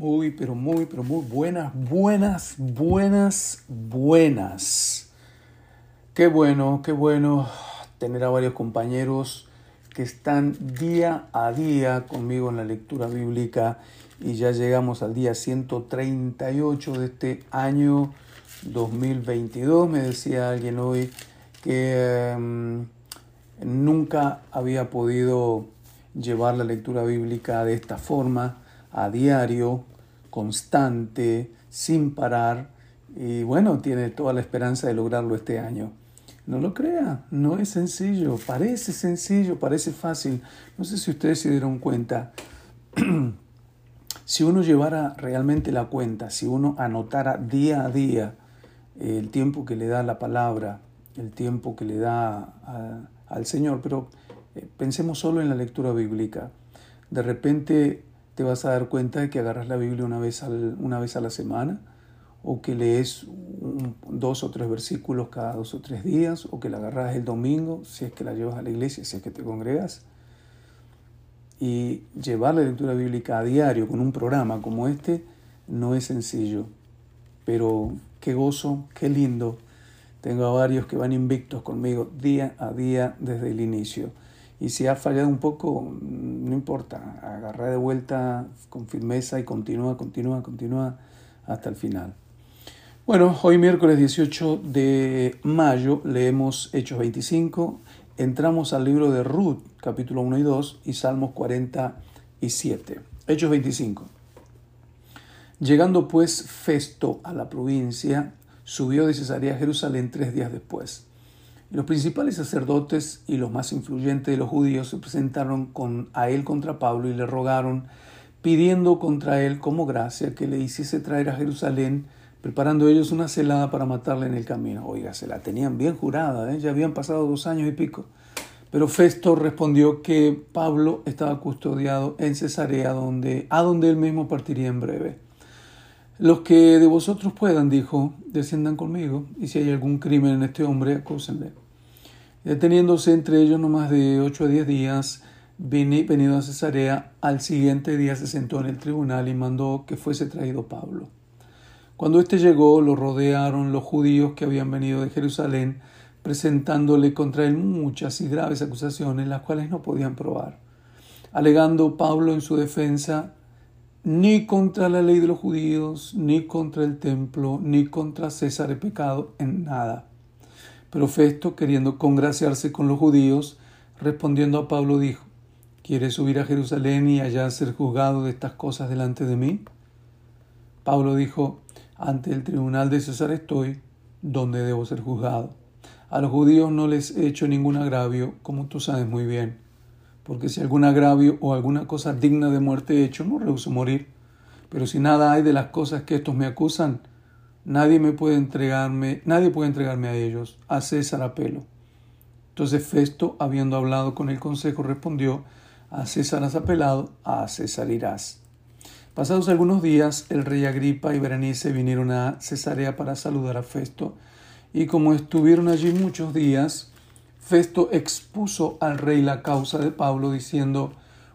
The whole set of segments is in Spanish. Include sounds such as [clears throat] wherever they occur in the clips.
Muy, pero muy, pero muy buenas, buenas, buenas, buenas. Qué bueno, qué bueno tener a varios compañeros que están día a día conmigo en la lectura bíblica y ya llegamos al día 138 de este año 2022. Me decía alguien hoy que em, nunca había podido llevar la lectura bíblica de esta forma, a diario, constante, sin parar. Y bueno, tiene toda la esperanza de lograrlo este año. No lo crea, no es sencillo, parece sencillo, parece fácil. No sé si ustedes se dieron cuenta. [clears throat] si uno llevara realmente la cuenta, si uno anotara día a día el tiempo que le da la palabra, el tiempo que le da al Señor, pero eh, pensemos solo en la lectura bíblica. De repente te vas a dar cuenta de que agarras la Biblia una vez, una vez a la semana, o que lees dos o tres versículos cada dos o tres días, o que la agarras el domingo, si es que la llevas a la iglesia, si es que te congregas. Y llevar la lectura bíblica a diario con un programa como este no es sencillo, pero qué gozo, qué lindo. Tengo a varios que van invictos conmigo día a día desde el inicio. Y si ha fallado un poco, no importa, agarra de vuelta con firmeza y continúa, continúa, continúa hasta el final. Bueno, hoy miércoles 18 de mayo leemos Hechos 25, entramos al libro de Ruth, capítulo 1 y 2, y Salmos 47. Hechos 25. Llegando pues Festo a la provincia, subió de Cesarea a Jerusalén tres días después los principales sacerdotes y los más influyentes de los judíos se presentaron con, a él contra Pablo y le rogaron, pidiendo contra él como gracia que le hiciese traer a Jerusalén, preparando ellos una celada para matarle en el camino. Oiga, se la tenían bien jurada, ¿eh? ya habían pasado dos años y pico. Pero Festo respondió que Pablo estaba custodiado en Cesarea, donde, a donde él mismo partiría en breve. Los que de vosotros puedan, dijo, desciendan conmigo, y si hay algún crimen en este hombre, acúsenle. Deteniéndose entre ellos no más de ocho a diez días, venido a Cesarea, al siguiente día se sentó en el tribunal y mandó que fuese traído Pablo. Cuando éste llegó, lo rodearon los judíos que habían venido de Jerusalén, presentándole contra él muchas y graves acusaciones, las cuales no podían probar. Alegando Pablo en su defensa, ni contra la ley de los judíos, ni contra el templo, ni contra César he pecado en nada. Pero Festo, queriendo congraciarse con los judíos, respondiendo a Pablo, dijo, ¿Quieres subir a Jerusalén y allá ser juzgado de estas cosas delante de mí? Pablo dijo, ante el tribunal de César estoy, donde debo ser juzgado. A los judíos no les he hecho ningún agravio, como tú sabes muy bien porque si algún agravio o alguna cosa digna de muerte he hecho, no rehuso morir. Pero si nada hay de las cosas que estos me acusan, nadie me puede entregarme, nadie puede entregarme a ellos, a César apelo. Entonces Festo, habiendo hablado con el consejo, respondió, a César has apelado, a César irás. Pasados algunos días, el rey Agripa y Berenice vinieron a Cesarea para saludar a Festo, y como estuvieron allí muchos días, Festo expuso al rey la causa de Pablo diciendo,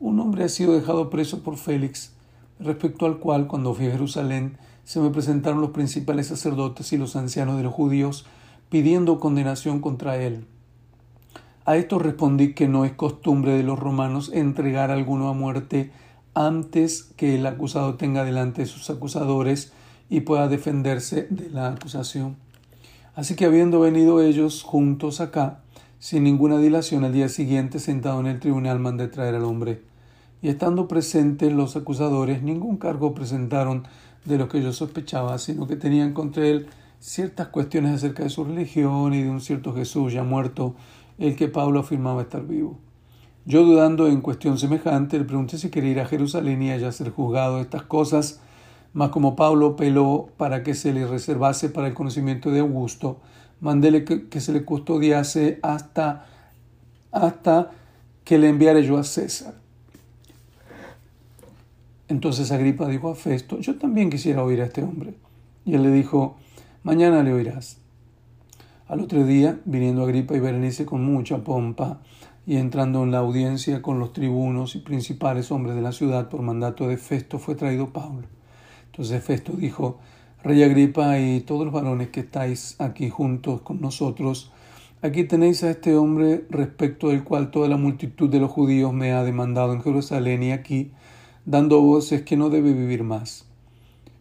un hombre ha sido dejado preso por Félix, respecto al cual, cuando fui a Jerusalén, se me presentaron los principales sacerdotes y los ancianos de los judíos pidiendo condenación contra él. A esto respondí que no es costumbre de los romanos entregar a alguno a muerte antes que el acusado tenga delante de sus acusadores y pueda defenderse de la acusación. Así que habiendo venido ellos juntos acá, sin ninguna dilación, al día siguiente, sentado en el tribunal, mandé traer al hombre. Y estando presentes los acusadores, ningún cargo presentaron de lo que yo sospechaba, sino que tenían contra él ciertas cuestiones acerca de su religión y de un cierto Jesús ya muerto, el que Pablo afirmaba estar vivo. Yo dudando en cuestión semejante, le pregunté si quería ir a Jerusalén y allá ser juzgado de estas cosas, mas como Pablo peló para que se le reservase para el conocimiento de Augusto, mandéle que, se le custodiase hasta, hasta que le enviara yo a César. Entonces Agripa dijo a Festo, yo también quisiera oír a este hombre. Y él le dijo, mañana le oirás. Al otro día, viniendo Agripa y Berenice con mucha pompa, y entrando en la audiencia con los tribunos y principales hombres de la ciudad por mandato de Festo, fue traído Pablo. Entonces Festo dijo, Rey Agripa y todos los varones que estáis aquí juntos con nosotros, aquí tenéis a este hombre respecto del cual toda la multitud de los judíos me ha demandado en Jerusalén y aquí, dando voces que no debe vivir más.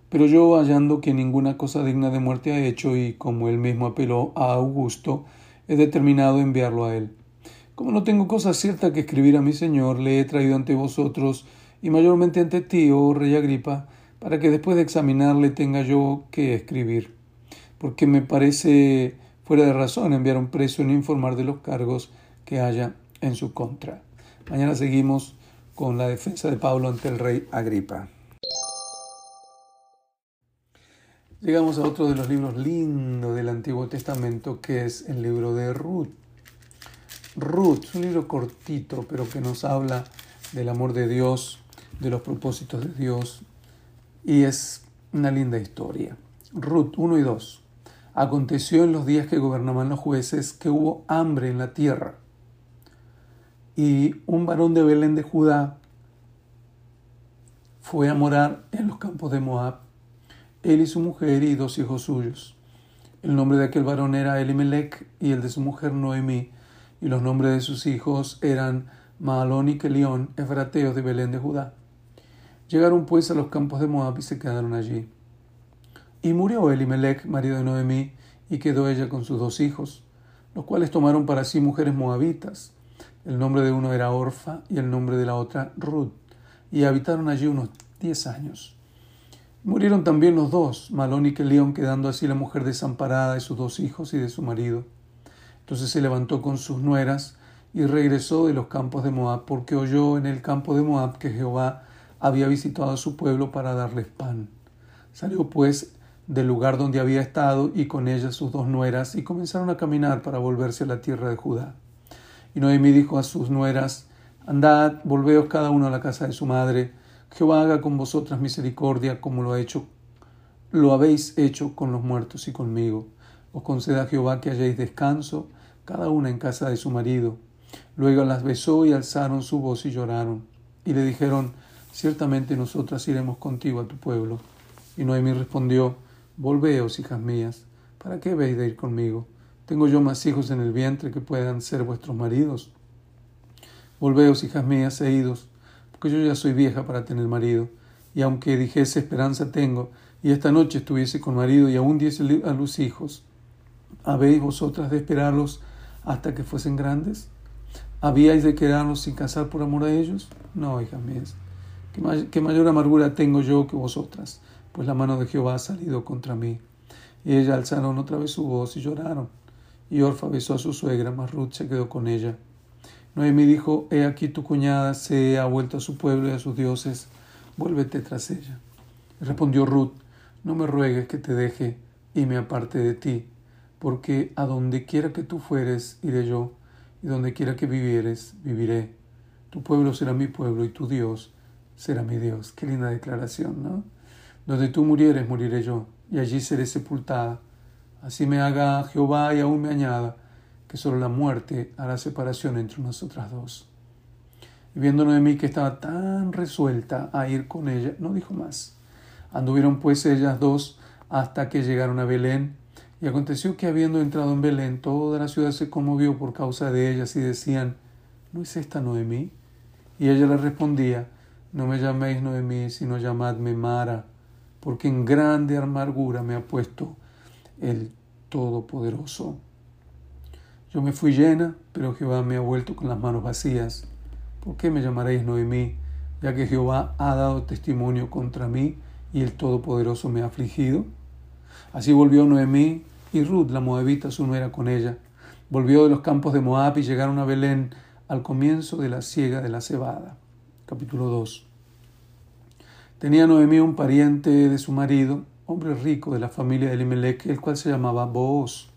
Pero yo, hallando que ninguna cosa digna de muerte ha hecho y como él mismo apeló a Augusto, he determinado enviarlo a él. Como no tengo cosa cierta que escribir a mi Señor, le he traído ante vosotros y mayormente ante ti, oh rey Agripa, para que después de examinarle tenga yo que escribir. Porque me parece fuera de razón enviar un preso en informar de los cargos que haya en su contra. Mañana seguimos con la defensa de Pablo ante el rey Agripa. Llegamos a otro de los libros lindos del Antiguo Testamento, que es el libro de Ruth. Ruth, es un libro cortito, pero que nos habla del amor de Dios, de los propósitos de Dios, y es una linda historia. Ruth 1 y 2. Aconteció en los días que gobernaban los jueces que hubo hambre en la tierra, y un varón de Belén de Judá fue a morar en los campos de Moab él y su mujer y dos hijos suyos. El nombre de aquel varón era Elimelech y el de su mujer Noemí, y los nombres de sus hijos eran Maalón y Kelión, efrateos de Belén de Judá. Llegaron pues a los campos de Moab y se quedaron allí. Y murió Elimelech, marido de Noemí, y quedó ella con sus dos hijos, los cuales tomaron para sí mujeres moabitas. El nombre de uno era Orfa y el nombre de la otra Ruth, y habitaron allí unos diez años. Murieron también los dos, Malón y Kelión, quedando así la mujer desamparada de sus dos hijos y de su marido. Entonces se levantó con sus nueras y regresó de los campos de Moab, porque oyó en el campo de Moab que Jehová había visitado su pueblo para darles pan. Salió pues del lugar donde había estado y con ella sus dos nueras y comenzaron a caminar para volverse a la tierra de Judá. Y Noemí dijo a sus nueras, Andad, volveos cada uno a la casa de su madre, Jehová haga con vosotras misericordia como lo ha hecho, lo habéis hecho con los muertos y conmigo. Os conceda Jehová que hayáis descanso, cada una en casa de su marido. Luego las besó y alzaron su voz y lloraron. Y le dijeron, ciertamente nosotras iremos contigo a tu pueblo. Y Noemí respondió, Volveos, hijas mías, ¿para qué veis de ir conmigo? ¿Tengo yo más hijos en el vientre que puedan ser vuestros maridos? Volveos, hijas mías, e idos porque yo ya soy vieja para tener marido, y aunque dijese esperanza tengo, y esta noche estuviese con marido y aún diese a luz hijos, ¿habéis vosotras de esperarlos hasta que fuesen grandes? ¿Habíais de quedarlos sin casar por amor a ellos? No, hijas mías, ¿qué, mayor amargura tengo yo que vosotras, pues la mano de Jehová ha salido contra mí. Y ella alzaron otra vez su voz y lloraron. Y Orfa besó a su suegra, mas Ruth se quedó con ella. Noemí dijo, He aquí tu cuñada se ha vuelto a su pueblo y a sus dioses, vuélvete tras ella. Respondió Ruth, No me ruegues que te deje y me aparte de ti, porque a donde quiera que tú fueres, iré yo, y donde quiera que vivieres, viviré. Tu pueblo será mi pueblo y tu Dios será mi Dios. Qué linda declaración, ¿no? Donde tú murieres, moriré yo, y allí seré sepultada. Así me haga Jehová y aún me añada que solo la muerte hará separación entre nosotras dos. Y viendo Noemí que estaba tan resuelta a ir con ella, no dijo más. Anduvieron pues ellas dos hasta que llegaron a Belén, y aconteció que habiendo entrado en Belén, toda la ciudad se conmovió por causa de ellas y decían, ¿no es esta Noemí? Y ella les respondía, no me llaméis Noemí, sino llamadme Mara, porque en grande amargura me ha puesto el Todopoderoso. Yo me fui llena, pero Jehová me ha vuelto con las manos vacías. ¿Por qué me llamaréis Noemí? Ya que Jehová ha dado testimonio contra mí y el Todopoderoso me ha afligido. Así volvió Noemí y Ruth, la moabita, su nuera con ella. Volvió de los campos de Moab y llegaron a Belén al comienzo de la siega de la cebada. Capítulo 2. Tenía Noemí un pariente de su marido, hombre rico de la familia de Elimelech, el cual se llamaba Booz.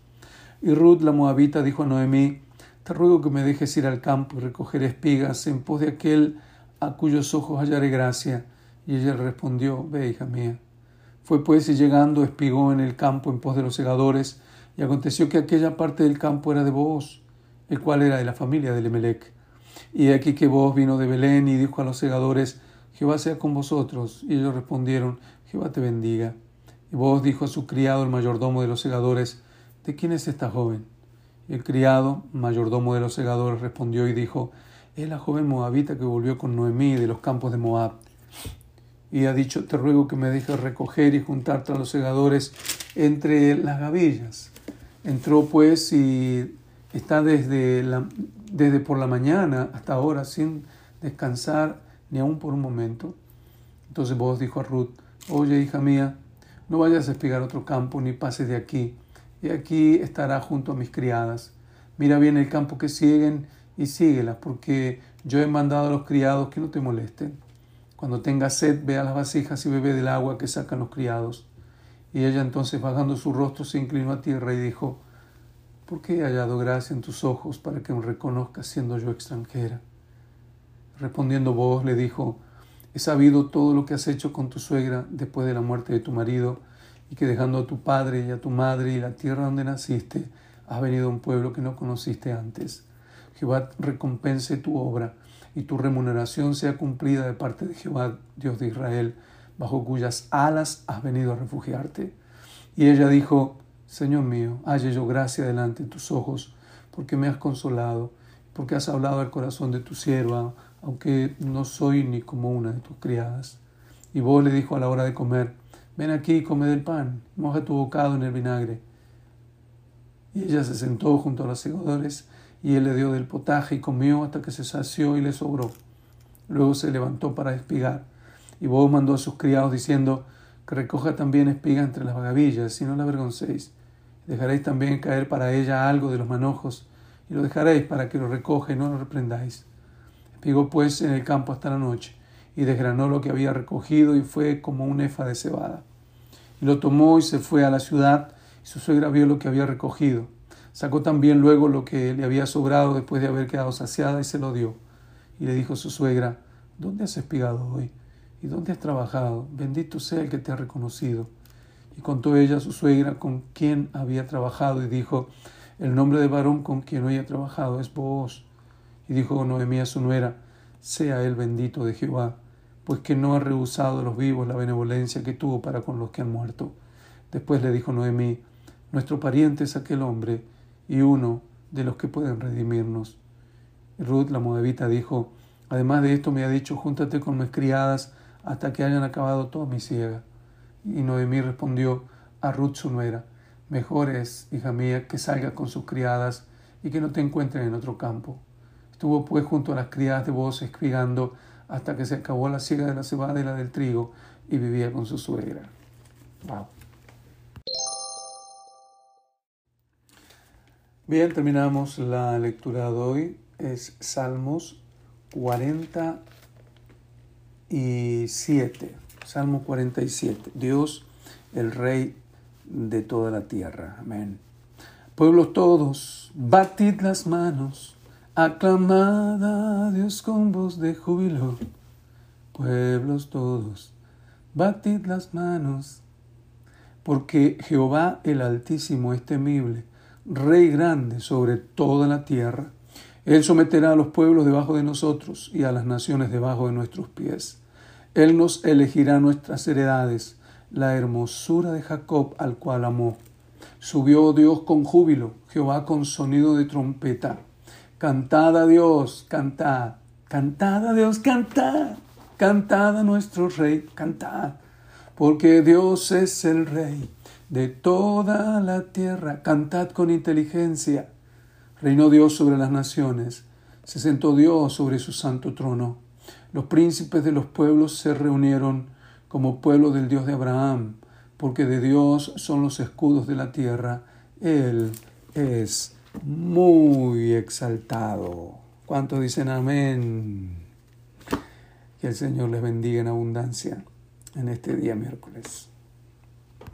Y Ruth la moabita dijo a Noemí, te ruego que me dejes ir al campo y recoger espigas en pos de aquel a cuyos ojos hallaré gracia. Y ella respondió, ve, hija mía. Fue pues y llegando espigó en el campo en pos de los segadores, y aconteció que aquella parte del campo era de vos, el cual era de la familia de Lemelec. Y aquí que vos vino de Belén y dijo a los segadores, Jehová sea con vosotros. Y ellos respondieron, Jehová te bendiga. Y vos dijo a su criado, el mayordomo de los segadores, ¿de quién es esta joven? Y el criado, mayordomo de los segadores, respondió y dijo, es la joven moabita que volvió con Noemí de los campos de Moab. Y ha dicho, te ruego que me dejes recoger y juntar a los segadores entre las gavillas. Entró pues y está desde, la, desde por la mañana hasta ahora sin descansar ni aun por un momento. Entonces vos dijo a Ruth, oye hija mía, no vayas a espigar otro campo ni pases de aquí, y aquí estará junto a mis criadas. Mira bien el campo que siguen y síguelas, porque yo he mandado a los criados que no te molesten. Cuando tengas sed, ve a las vasijas y bebe del agua que sacan los criados. Y ella entonces, bajando su rostro, se inclinó a tierra y dijo, ¿por qué he hallado gracia en tus ojos para que me reconozcas siendo yo extranjera? Respondiendo vos, le dijo, he sabido todo lo que has hecho con tu suegra después de la muerte de tu marido, y que dejando a tu padre y a tu madre y la tierra donde naciste, has venido a un pueblo que no conociste antes. Jehová recompense tu obra, y tu remuneración sea cumplida de parte de Jehová, Dios de Israel, bajo cuyas alas has venido a refugiarte. Y ella dijo, Señor mío, halle yo gracia delante de tus ojos, porque me has consolado, porque has hablado al corazón de tu sierva, aunque no soy ni como una de tus criadas. Y vos le dijo a la hora de comer, ven aquí y come del pan, moja tu bocado en el vinagre. Y ella se sentó junto a los segadores, y él le dio del potaje y comió hasta que se sació y le sobró. Luego se levantó para espigar, y vos mandó a sus criados diciendo, que recoja también espiga entre las vagavillas, y no la avergoncéis. Dejaréis también caer para ella algo de los manojos, y lo dejaréis para que lo recoja y no lo reprendáis. Pegó pues en el campo hasta la noche, y desgranó lo que había recogido, y fue como un efa de cebada. Y lo tomó y se fue a la ciudad, y su suegra vio lo que había recogido. Sacó también luego lo que le había sobrado después de haber quedado saciada, y se lo dio. Y le dijo su suegra, ¿dónde has espigado hoy? ¿Y dónde has trabajado? Bendito sea el que te ha reconocido. Y contó ella a su suegra con quien había trabajado, y dijo, el nombre de varón con quien hoy ha trabajado es vos y dijo Noemí a su nuera, sea él bendito de Jehová, pues que no ha rehusado a los vivos la benevolencia que tuvo para con los que han muerto. Después le dijo Noemí, nuestro pariente es aquel hombre y uno de los que pueden redimirnos. Ruth la moabita dijo, además de esto me ha dicho, júntate con mis criadas hasta que hayan acabado toda mi siega. Y Noemí respondió a Ruth su nuera, mejor es, hija mía, que salgas con sus criadas y que no te encuentren en otro campo. Estuvo pues junto a las criadas de voz espigando hasta que se acabó la siega de la cebada y la del trigo y vivía con su suegra. Wow. Bien, terminamos la lectura de hoy. Es Salmos 47. Salmo 47. Dios, el Rey de toda la tierra. Amén. Pueblos todos, batid las manos Aclamad a Dios con voz de júbilo, pueblos todos, batid las manos, porque Jehová el Altísimo es temible, Rey grande sobre toda la tierra. Él someterá a los pueblos debajo de nosotros y a las naciones debajo de nuestros pies. Él nos elegirá nuestras heredades, la hermosura de Jacob al cual amó. Subió Dios con júbilo, Jehová con sonido de trompeta. Cantad a Dios, cantad, cantad a Dios, cantad, cantad a nuestro Rey, cantad, porque Dios es el Rey de toda la tierra, cantad con inteligencia. Reinó Dios sobre las naciones, se sentó Dios sobre su santo trono. Los príncipes de los pueblos se reunieron como pueblo del Dios de Abraham, porque de Dios son los escudos de la tierra. Él es muy exaltado. ¿Cuántos dicen amén? Que el Señor les bendiga en abundancia en este día miércoles.